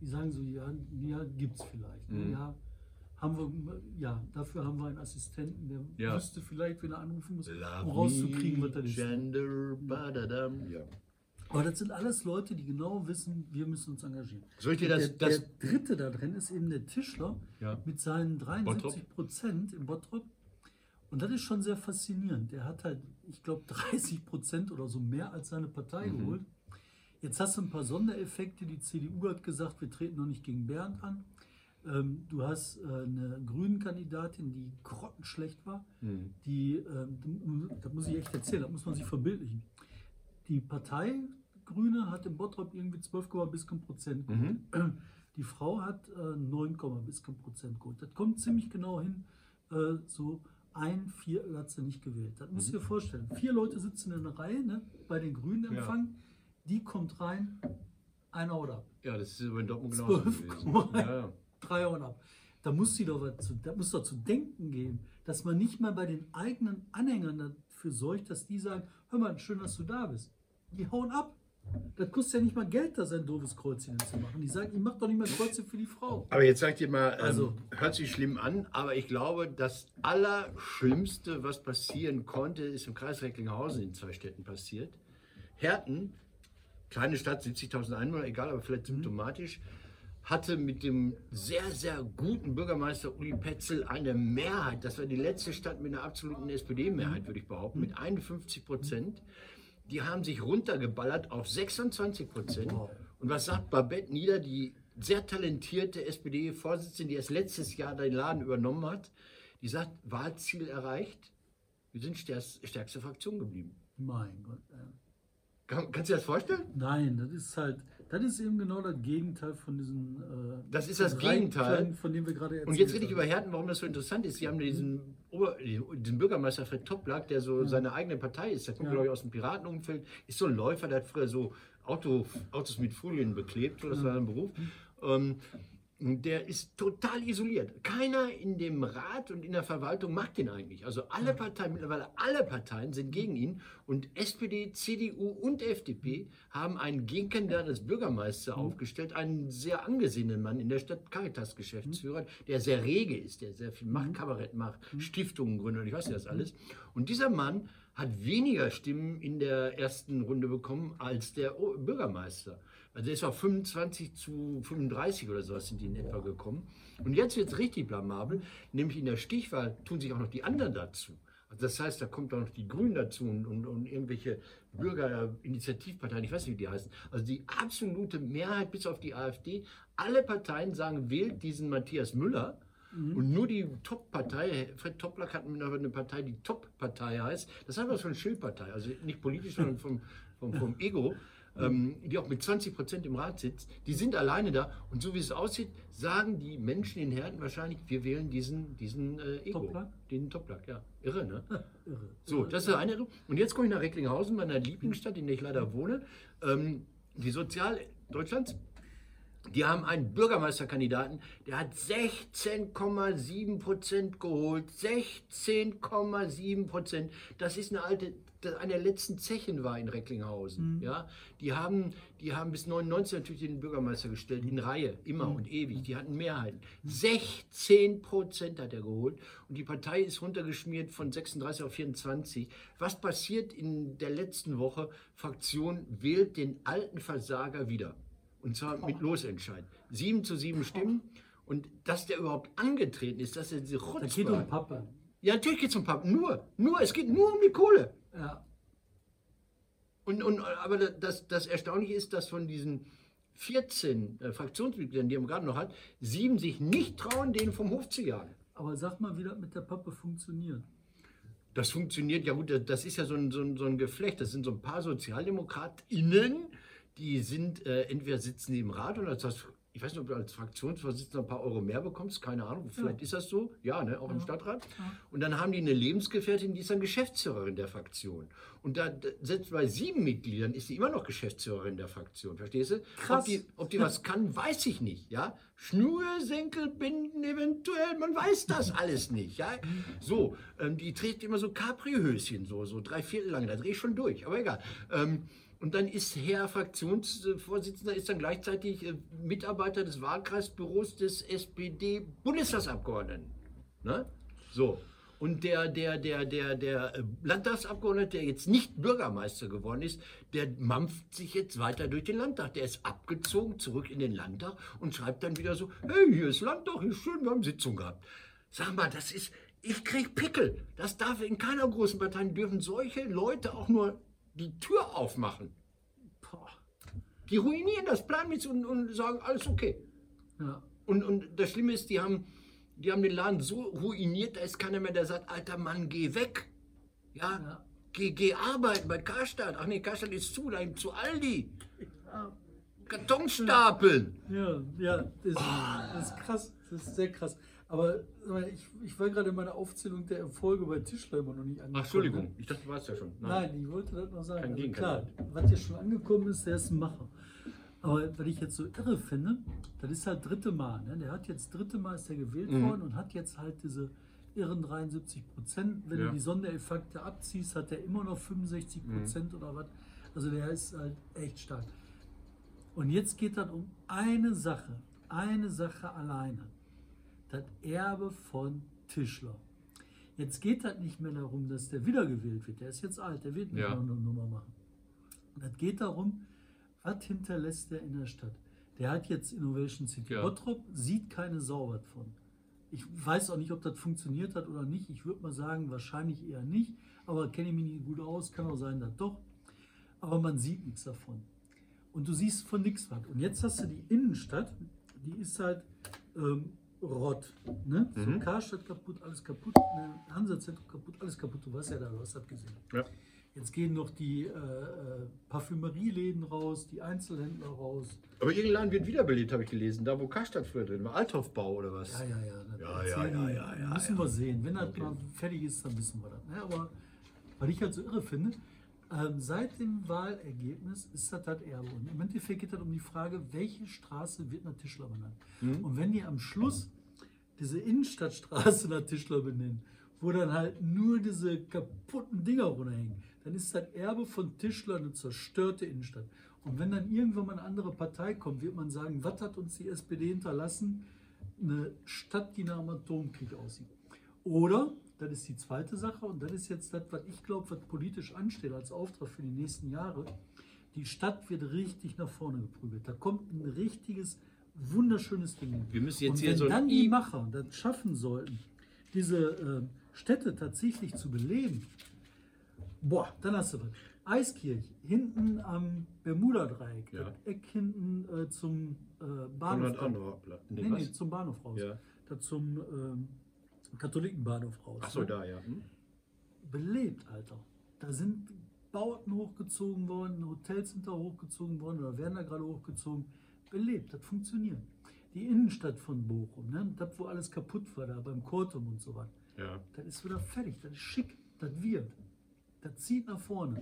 Die sagen so, ja, ja gibt's vielleicht. Ne?
Mhm.
Ja, haben wir, ja, dafür haben wir einen Assistenten, der
Ja.
wüsste vielleicht, wenn er anrufen muss,
Love
um rauszukriegen, was das ist.
Gender, badadam. Ja.
Aber das sind alles Leute, die genau wissen, wir müssen uns engagieren.
Soll ich dir
der,
das, das
der dritte da drin ist eben der Tischler
Ja.
mit seinen 73 Prozent in Bottrop. Und das ist schon sehr faszinierend. Der hat halt, ich glaube, 30 Prozent oder so mehr als seine Partei
Mhm.
geholt. Jetzt hast du ein paar Sondereffekte. Die CDU hat gesagt, wir treten noch nicht gegen Bernd an. Ähm, du hast äh, eine Grünen-Kandidatin, die grottenschlecht war.
Mhm.
Die, ähm, das muss ich echt erzählen, das muss man sich verbildlichen. Die Partei Grüne hat im Bottrop irgendwie 12, bis Prozent.
Mhm.
Die Frau hat äh, 9, bis Prozent geholt. Das kommt ziemlich genau hin. Äh, so ein Viertel hat sie nicht gewählt. Das
Mhm.
musst du dir vorstellen. Vier Leute sitzen in einer Reihe ne, bei den Grünen empfangen. Die kommt rein, einer ab.
ja, das ist aber in Dortmund genauso
12,1.
gewesen. Ja, ja.
Drei hauen ab. Da muss sie doch was zu, da muss doch zu denken geben, dass man nicht mal bei den eigenen Anhängern dafür sorgt, dass die sagen, hör mal, schön, dass du da bist. Die hauen ab. Das kostet ja nicht mal Geld, da sein doofes Kreuzchen zu machen. Die sagen, ich mach doch nicht mal Kreuzchen für die Frau.
Aber jetzt sagt ihr mal, ähm,
Also-
hört sich schlimm an, aber ich glaube, das Allerschlimmste, was passieren konnte, ist im Kreis Recklinghausen in zwei Städten passiert. Herten, kleine Stadt, 70.000 Einwohner, egal, aber vielleicht symptomatisch, hatte mit dem sehr, sehr guten Bürgermeister Uli Petzel eine Mehrheit. Das war die letzte Stadt mit einer absoluten SPD-Mehrheit, würde ich behaupten, mit 51 Prozent. Die haben sich runtergeballert auf 26 Prozent. Und was sagt Babette Nieder, die sehr talentierte SPD-Vorsitzende, die erst letztes Jahr den Laden übernommen hat? Die sagt, Wahlziel erreicht. Wir sind stärkste, stärkste Fraktion geblieben.
Mein Gott.
Kann, kannst du dir das vorstellen?
Nein, das ist halt, das ist eben genau das Gegenteil von diesen. Äh,
Das ist das Gegenteil.
Von dem wir gerade erzählt
Und jetzt rede ich über Herten, warum das so interessant ist. Sie haben diesen, Ober, diesen Bürgermeister Fred Toplak, der so seine eigene Partei ist. Der kommt,
Ja.
glaube ich, aus dem Piratenumfeld. Ist so ein Läufer, der hat früher so Auto, Autos mit Folien beklebt. So, das war sein Beruf. Ähm, der ist total isoliert. Keiner in dem Rat und in der Verwaltung mag den eigentlich. Also alle Parteien, mittlerweile alle Parteien sind gegen ihn und SPD, CDU und FDP haben einen Gegenkandidaten als Bürgermeister aufgestellt, einen sehr angesehenen Mann in der Stadt, Caritas-Geschäftsführer, der sehr rege ist, der sehr viel Machtkabarett macht, Stiftungen gründet und ich weiß nicht das alles. Und dieser Mann hat weniger Stimmen in der ersten Runde bekommen als der Bürgermeister. Also er ist auf 25 zu 35 oder sowas sind die in etwa gekommen. Und jetzt wird es richtig blamabel, nämlich in der Stichwahl tun sich auch noch die anderen dazu. Also das heißt, da kommt auch noch die Grünen dazu und, und, und irgendwelche Bürgerinitiativparteien, ich weiß nicht, wie die heißen. Also die absolute Mehrheit bis auf die AfD, alle Parteien sagen, wählt diesen Matthias Müller. Und nur die Top-Partei, Fred Toplack hat eine Partei, die Top-Partei heißt. Das hat was von Schildpartei, also nicht politisch, sondern vom, vom, vom Ego, ähm, die auch mit 20 Prozent im Rat sitzt. Die sind alleine da. Und so wie es aussieht, sagen die Menschen in Herten wahrscheinlich, wir wählen diesen, diesen äh, Ego.
Toplack?
Den Toplack, ja. Irre, ne?
Irre.
So, das ist eine. Und jetzt komme ich nach Recklinghausen, meiner Lieblingsstadt, in der ich leider wohne. Ähm, die Sozial Deutschlands, die haben einen Bürgermeisterkandidaten, der hat 16,7 Prozent geholt. 16,7 Prozent. Das ist eine alte, das eine der letzten Zechen war in Recklinghausen. Ja, die haben, die haben bis 99 natürlich den Bürgermeister gestellt, in Reihe, immer und ewig. Die hatten Mehrheiten. 16 Prozent hat er geholt und die Partei ist runtergeschmiert von 36 auf 24. Was passiert in der letzten Woche? Fraktion wählt den alten Versager wieder. Und zwar mit Losentscheid. Sieben zu sieben Stimmen. Und dass der überhaupt angetreten ist, dass er diese
Da
Chutzpe
geht um. Pappe.
Ja, natürlich geht es um Pappen. Nur, nur, es geht nur um die Kohle.
Ja.
Und, und, aber das, das Erstaunliche ist, dass von diesen 14 äh, Fraktionsmitgliedern, die er gerade noch hat, sieben sich nicht trauen, den vom Hof zu jagen.
Aber sag mal, wie das mit der Pappe funktioniert.
Das funktioniert ja gut, das- das ist ja so ein, so ein, so ein Geflecht. Das sind so ein paar SozialdemokratInnen, die sind, äh, entweder sitzen die im Rat oder als, ich weiß nicht, ob du als Fraktionsvorsitzender ein paar Euro mehr bekommst, keine Ahnung, vielleicht ist das so, ja, ne, auch im Stadtrat. Und dann haben die eine Lebensgefährtin, die ist dann Geschäftsführerin der Fraktion. Und da, selbst bei sieben Mitgliedern ist sie immer noch Geschäftsführerin der Fraktion, verstehst du?
Krass.
Ob die, ob die was kann, weiß ich nicht, ja. Schnürsenkel binden eventuell, man weiß das alles nicht, ja. So, ähm, die trägt immer so Capri-Höschen, so, so drei Viertel lang, da drehe ich schon durch, aber egal. Ähm, und dann ist Herr Fraktionsvorsitzender ist dann gleichzeitig äh, Mitarbeiter des Wahlkreisbüros des SPD-Bundestagsabgeordneten. Ne? So. Und der, der, der, der, der äh, Landtagsabgeordnete, der jetzt nicht Bürgermeister geworden ist, der mampft sich jetzt weiter durch den Landtag. Der ist abgezogen zurück in den Landtag und schreibt dann wieder so, hey, hier ist Landtag, ist schön, wir haben Sitzung gehabt. Sag mal, das ist, ich krieg Pickel. Das darf in keiner großen Partei, dürfen solche Leute auch nur die Tür aufmachen.
Boah.
Die ruinieren das Planmittel und, und sagen, alles okay.
Ja.
Und, und das Schlimme ist, die haben, die haben den Laden so ruiniert, da ist keiner mehr, der sagt, alter Mann, geh weg. Ja,
Ja.
Geh, geh arbeiten bei Karstadt. Ach nee, Karstadt ist zu, da zu Aldi. Karton stapeln.
Ja, ja, das, das ist krass, das ist sehr krass. Aber ich, ich war gerade in meiner Aufzählung der Erfolge bei Tischler immer noch nicht angekommen. ne?
ich dachte, du warst ja schon.
Nein, ich wollte das noch sagen.
Kein
Also klar, was hier schon angekommen ist, der ist ein Macher. Aber was ich jetzt so irre finde, das ist halt dritte Mal. Ne? Der hat jetzt dritte Mal ist er gewählt
Mhm.
worden und hat jetzt halt diese irren 73 Prozent. Wenn
Ja.
du die Sondereffekte abziehst, hat er immer noch 65
Mhm.
Prozent oder was. Also der ist halt echt stark. Und jetzt geht es um eine Sache, eine Sache alleine. Das Erbe von Tischler. Jetzt geht das nicht mehr darum, dass der wiedergewählt wird. Der ist jetzt alt, der wird nicht
Ja.
noch eine Nummer machen. Und es geht darum, was hinterlässt der in der Stadt? Der hat jetzt Innovation City
Ja.
Bottrop, sieht keine Sau von. Ich weiß auch nicht, ob das funktioniert hat oder nicht. Ich würde mal sagen, wahrscheinlich eher nicht. Aber kenne ich mich nicht gut aus, kann auch sein, dass doch. Aber man sieht nichts davon. Und du siehst von nichts was. Und jetzt hast du die Innenstadt, die ist halt ähm, Rott. Ne? So
Mhm.
Karstadt kaputt, alles kaputt, ne? Hansa-Zentrum kaputt, alles kaputt. Du weißt ja da, du hast das gesehen.
Ja.
Jetzt gehen noch die äh, äh, Parfümerieläden raus, die Einzelhändler raus.
Aber irgendein Laden wird wiederbelebt, habe ich gelesen. Da, wo Karstadt früher drin war. Althofbau oder was?
Ja, ja, ja.
Ja, ja, ja, ja,
Müssen wir sehen. Wenn das
Okay.
mal fertig ist, dann wissen wir das. Ne? Aber was ich halt so irre finde, Ähm, seit dem Wahlergebnis ist das das Erbe. Und im Endeffekt geht es um die Frage, welche Straße wird nach Tischler benannt.
Mhm.
Und wenn die am Schluss diese Innenstadtstraße nach Tischler benennen, wo dann halt nur diese kaputten Dinger runterhängen, dann ist das Erbe von Tischler eine zerstörte Innenstadt. Und wenn dann irgendwann mal eine andere Partei kommt, wird man sagen, was hat uns die SPD hinterlassen? Eine Stadt, die nach dem Atomkrieg aussieht. Oder, das ist die zweite Sache, und das ist jetzt das, was ich glaube, was politisch ansteht als Auftrag für die nächsten Jahre. Die Stadt wird richtig nach vorne geprügelt. Da kommt ein richtiges, wunderschönes Ding.
Wir müssen jetzt
und
hier
wenn
so
dann die Macher das schaffen sollten, diese äh, Städte tatsächlich zu beleben, boah, dann hast du was. Eiskirch, hinten am Bermuda-Dreieck,
Ja.
Eck hinten äh, zum äh, Bahnhof.
Nee,
Nee, zum Bahnhof raus.
Ja.
Da zum ähm, Katholikenbahnhof raus.
Ach so,
ne?
da, ja. Hm?
Belebt, Alter. Da sind Bauten hochgezogen worden, Hotels sind da hochgezogen worden oder werden da gerade hochgezogen. Belebt, das funktioniert. Die Innenstadt von Bochum, ne? das wo alles kaputt war, da beim Kortum und so was,
Ja.
das ist wieder fertig, das ist schick, das wird. Das zieht nach vorne.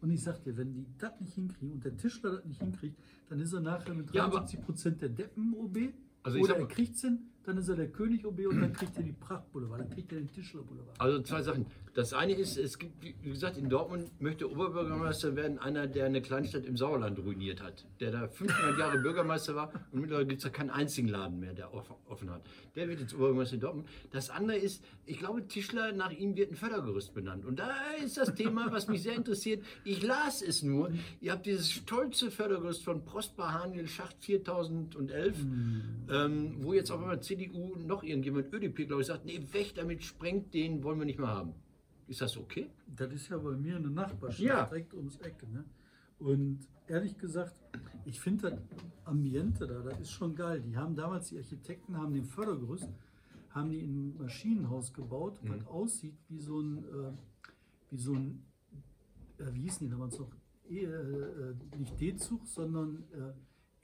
Und ich sag dir, wenn die das nicht hinkriegen und der Tischler das nicht hinkriegt, dann ist er nachher mit
Ja, aber-
73 Prozent der Deppen-OB.
Also ich
oder
sag
er
mal-
kriegt hin, dann ist er der König-OB und dann kriegt er die Pracht-Boulevard, dann kriegt er den Tischler-Boulevard.
Also zwei Sachen. Das eine ist, es gibt, wie gesagt, in Dortmund möchte Oberbürgermeister werden einer, der eine Kleinstadt im Sauerland ruiniert hat. Der da 500 Jahre Bürgermeister war und mittlerweile gibt es da keinen einzigen Laden mehr, der off- offen hat. Der wird jetzt Oberbürgermeister in Dortmund. Das andere ist, ich glaube, Tischler, nach ihm wird ein Fördergerüst benannt. Und da ist das Thema, was mich sehr interessiert. Ich las es nur. Ihr habt dieses stolze Fördergerüst von Prosper Haniel Schacht 4011, ähm, wo jetzt auf einmal CDU noch irgendjemand, ÖDP, glaube ich, sagt, nee, weg damit, sprengt den, wollen wir nicht mehr haben. Ist das okay?
Das ist ja bei mir eine Nachbarschaft
Ja.
direkt ums Eck. Ne? Und ehrlich gesagt, ich finde das Ambiente da, das ist schon geil. Die haben damals, die Architekten haben den Fördergerüst, haben die in ein Maschinenhaus gebaut,
Mhm.
was aussieht wie so ein, äh, wie so ein, äh, wie hießen die damals noch? E, äh, äh, nicht D-Zug, sondern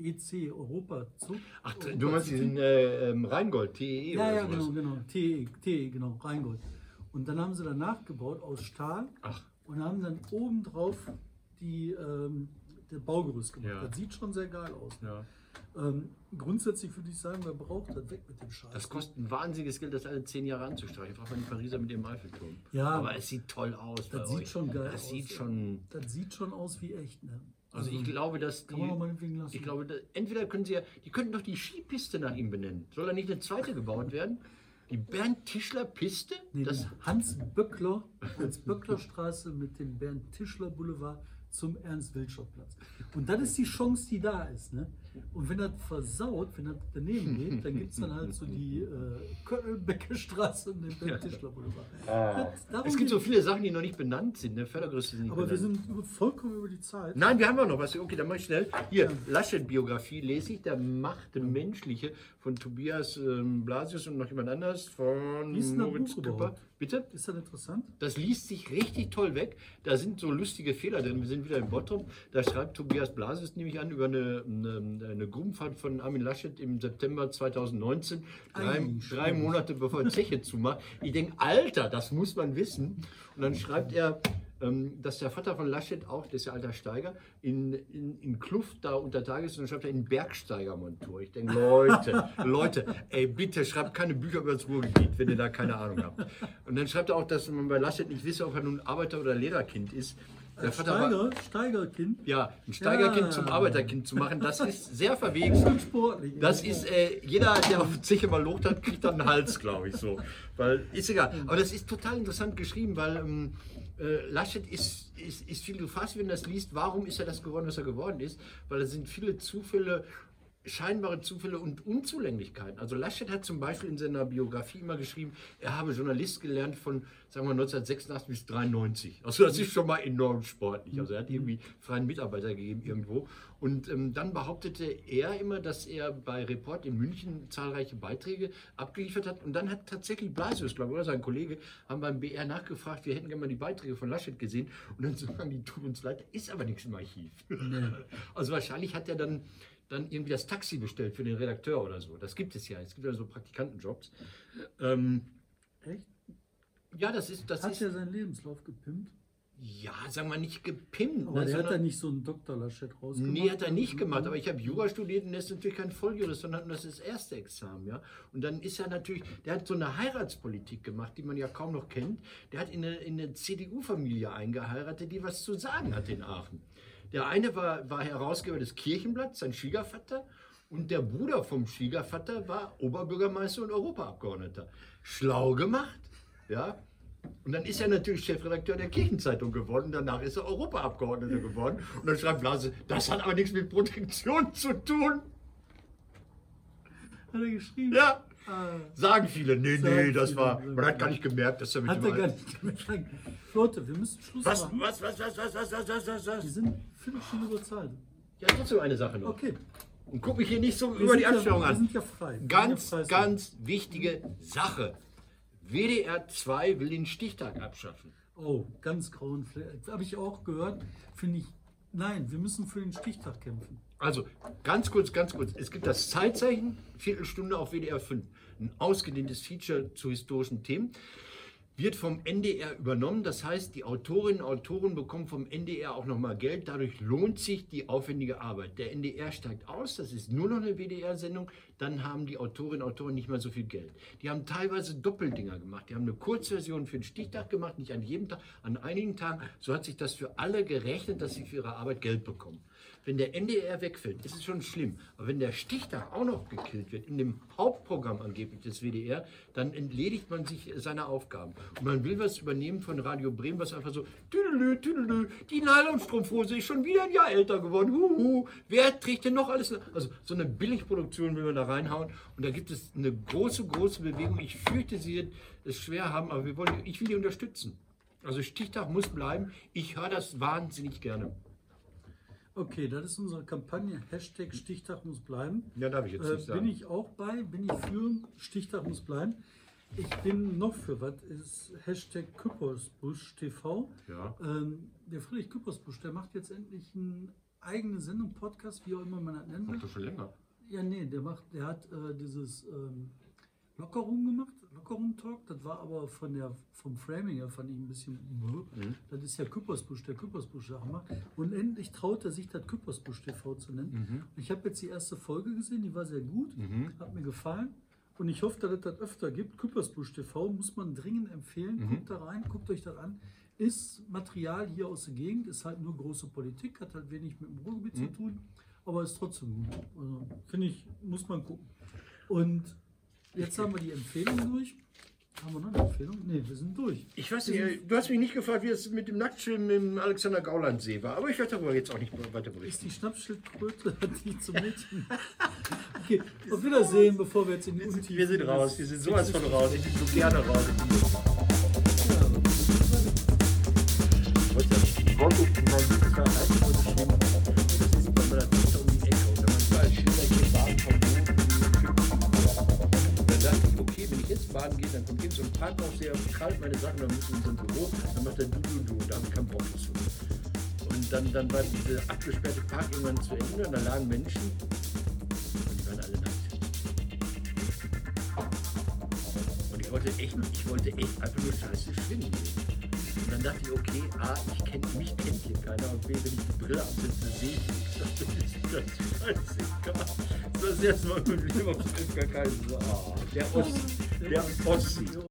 EC, Europazug.
Ach, du
Europa
meinst diesen äh, ähm, Rheingold, TEE
Ja,
oder
ja,
sowas?
genau, genau. TE, TE, genau, Rheingold. Und dann haben sie danach gebaut aus Stahl
Ach.
und haben dann obendrauf die, ähm, der Baugerüst gemacht.
Ja.
Das sieht schon sehr geil aus.
Ja.
Ähm, grundsätzlich würde ich sagen, wer braucht das weg mit dem Scheiß.
Das kostet ein wahnsinniges Geld, das alle zehn Jahre anzustreichen. Frag mal die Pariser mit dem Eiffelturm.
Ja.
Aber es sieht toll aus.
das sieht
euch.
schon geil
Das
aus.
sieht schon.
Das sieht schon aus wie echt, ne?
Also ich glaube, dass die. Ich glaube, da- entweder können sie ja, die könnten doch die Skipiste nach ihm benennen. Soll da nicht eine zweite gebaut werden? Die Bernd Tischler Piste?
nee,
das,
Hans Böckler, Hans Böckler Straße mit dem Bernd Tischler Boulevard zum Ernst Wilczek Platz. Und das ist die Chance, die da ist. Ne? Und wenn das versaut, wenn das daneben geht, dann gibt es dann halt so die äh, Köttelbecker Straße und den Bernd Tischler Boulevard. Das- darum
es gibt so viele Sachen, die noch nicht benannt sind. Ne? Fördergerüste sind nicht
Aber wir
benannt.
sind über- vollkommen über die Zeit.
Nein, wir haben auch noch was. Okay, dann mache ich schnell. Hier, Laschet-Biografie lese ich. Der Machte Menschliche von Tobias ähm, Blasius und noch jemand anders von
denn
Moritz Küpper.
überhaupt?
Bitte?
Ist das interessant?
Das liest sich richtig toll weg. Da sind so lustige Fehler drin. Wir sind wieder in Bottrop. Da schreibt Tobias Blasius nämlich an über eine, eine, eine Gruppenfahrt von Armin Laschet im September 2019. Drei,
Ei,
drei. Monate bevor er Zeche zumacht. Ich denke, Alter, das muss man wissen. Und dann schreibt er, ähm, dass der Vater von Laschet auch, der ist ja alter Steiger, in, in, in Kluft da unter Tage ist und dann schreibt er in Bergsteigermontur. Ich denke, Leute, Leute, ey, bitte schreibt keine Bücher über das Ruhrgebiet, wenn ihr da keine Ahnung habt. Und dann schreibt er auch, dass man bei Laschet nicht wisse, ob er nun Arbeiter- oder Lehrerkind ist. Der Vater war,
Steiger, Steigerkind.
ja, ein Steigerkind
Ja.
zum Arbeiterkind zu machen, das ist sehr verwegen.
Und sportlich.
Das ist, äh, jeder, der auf Zeche mal locht hat, kriegt dann einen Hals, glaube ich, so. Weil, ist egal. Aber das ist total interessant geschrieben, weil ähm, äh, Laschet ist, ist, ist viel, du fragst, wenn du das liest, warum ist er das geworden, was er geworden ist? Weil es sind viele Zufälle, scheinbare Zufälle und Unzulänglichkeiten. Also Laschet hat zum Beispiel in seiner Biografie immer geschrieben, er habe Journalist gelernt von, sagen wir, 1986 bis 93. Also das ist schon mal enorm sportlich. Also er hat irgendwie freien Mitarbeiter gegeben irgendwo. Und ähm, dann behauptete er immer, dass er bei Report in München zahlreiche Beiträge abgeliefert hat. Und dann hat tatsächlich Blasius, glaube ich, oder sein Kollege, haben beim BR nachgefragt, wir hätten gerne mal die Beiträge von Laschet gesehen. Und dann sagen die, tut uns leid, da ist aber nichts im Archiv. Also wahrscheinlich hat er dann dann irgendwie das Taxi bestellt für den Redakteur oder so. Das gibt es ja. Es gibt ja so Praktikantenjobs. Ähm,
Echt?
ja, das ist, das
Hat
ist,
er seinen Lebenslauf gepimpt?
ja, sagen wir nicht gepimpt.
Aber
ne,
der hat da nicht so einen Dr. Laschet rausgemacht.
Nee, hat er nicht gemacht, aber ich habe Jura studiert und er ist natürlich kein Volljurist, sondern das ist das erste Examen, ja. Und dann ist er natürlich, der hat so eine Heiratspolitik gemacht, die man ja kaum noch kennt. Der hat in eine, in eine CDU-Familie eingeheiratet, die was zu sagen hat in Aachen. Der eine war, war Herausgeber des Kirchenblatts, sein Schwiegervater, und der Bruder vom Schwiegervater war Oberbürgermeister und Europaabgeordneter. Schlau gemacht, ja. Und dann ist er natürlich Chefredakteur der Kirchenzeitung geworden. Danach ist er Europaabgeordneter geworden. Und dann schreibt Blase, das hat aber nichts mit Protektion zu tun.
Hat er geschrieben?
Ja, sagen viele. Nee, nee, das war. Man hat gar nicht gemerkt, dass er mit
hat er gar nicht gemerkt. Leute, wir müssen Schluss
Was,
machen.
was, was, was, was, was, was, was, was,
Wir
was?
sind fünf Stunden über Zeit.
Ja, trotzdem eine Sache noch.
Okay.
Und guck mich hier nicht so
Wir
über die
ja-
Anstellung
Wir
an.
sind ja frei. Wir
Ganz,
ja frei.
ganz wichtige Sache. WDR 2 will den Stichtag abschaffen.
Oh, ganz grauen Fleck. Habe ich auch gehört. Finde ich. Nein, wir müssen für den Stichtag kämpfen.
Also, ganz kurz, ganz kurz. Es gibt das Zeitzeichen, Viertelstunde auf WDR 5. Ein ausgedehntes Feature zu historischen Themen. Wird vom NDR übernommen. Das heißt, die Autorinnen und Autoren bekommen vom NDR auch nochmal Geld. Dadurch lohnt sich die aufwendige Arbeit. Der NDR steigt aus. Das ist nur noch eine WDR-Sendung. Dann haben die Autorinnen und Autoren nicht mehr so viel Geld. Die haben teilweise Doppeldinger gemacht. Die haben eine Kurzversion für den Stichtag gemacht. Nicht an jedem Tag, an einigen Tagen. So hat sich das für alle gerechnet, dass sie für ihre Arbeit Geld bekommen. Wenn der NDR wegfällt, ist es schon schlimm. Aber wenn der Stichtag auch noch gekillt wird, in dem Hauptprogramm angeblich des WDR, dann entledigt man sich seiner Aufgaben. Und man will was übernehmen von Radio Bremen, was einfach so, tüdelü, tüdelü, die Nylonstrumpfhose ist schon wieder ein Jahr älter geworden. Huhu, wer trägt denn noch alles? Also so eine Billigproduktion will man da reinhauen. Und da gibt es eine große, große Bewegung. Ich fürchte, sie wird es schwer haben, aber wir wollen, ich will die unterstützen. Also Stichtag muss bleiben. Ich höre das wahnsinnig gerne.
Okay, das ist unsere Kampagne. Hashtag Stichtag muss bleiben.
Ja, darf ich jetzt
Äh,
nicht sagen.
bin ich auch bei, bin ich für, Stichtag muss bleiben. Ich bin noch für was, ist Hashtag Küppersbusch TV.
Ja.
Ähm, der Friedrich Küppersbusch, der macht jetzt endlich eine eigene Sendung, Podcast, wie auch immer man das nennen will.
Macht das schon länger.
Ja, nee, der macht, der hat äh, dieses ähm, Lockerroom gemacht, Lockerroom Talk. Das war aber von der vom Framing her fand ich ein bisschen.
Mhm.
Das ist ja Küppersbusch, der Küppersbusch Sachen macht. Und endlich traut er sich das Küppersbusch TV zu nennen.
Mhm.
Ich habe jetzt die erste Folge gesehen, die war sehr gut, hat mir gefallen. Und ich hoffe, dass es das öfter gibt. Küppersbusch TV muss man dringend empfehlen.
Mhm.
Guckt da rein, guckt euch das an. Ist Material hier aus der Gegend, ist halt nur große Politik, hat halt wenig mit dem Ruhrgebiet
Mhm.
zu tun, aber ist trotzdem gut. Also, Finde ich, muss man gucken. Und jetzt haben wir die Empfehlung durch. Haben wir noch eine Empfehlung? Ne, wir sind durch.
Ich weiß nicht, du hast mich nicht gefragt, wie es mit dem Nacktschwimmen im Alexander Gauland See war, aber ich werde darüber jetzt auch nicht weiter
Ist
berichten.
die Schnappschildkröte die zum Mädchen? Okay, auf Wiedersehen, bevor wir jetzt in die Untiefen
Wir sind raus, wir sind sowas von raus, ich bin so gerne raus. Dann, dann war diese abgesperrte Park irgendwann zu Ende und da lagen Menschen und die waren alle nackt. Und ich wollte echt, ich wollte echt einfach nur scheiße schwimmen gehen. Und dann dachte ich, okay, A, ich kenn, mich kennt hier keiner und B, wenn ich die Brille absetze, sehe ich nichts. Das ist das scheißegal. Das ist das erste Mal in meinem Leben auf dem FKK. So, ah, der Ossi, der Ossi.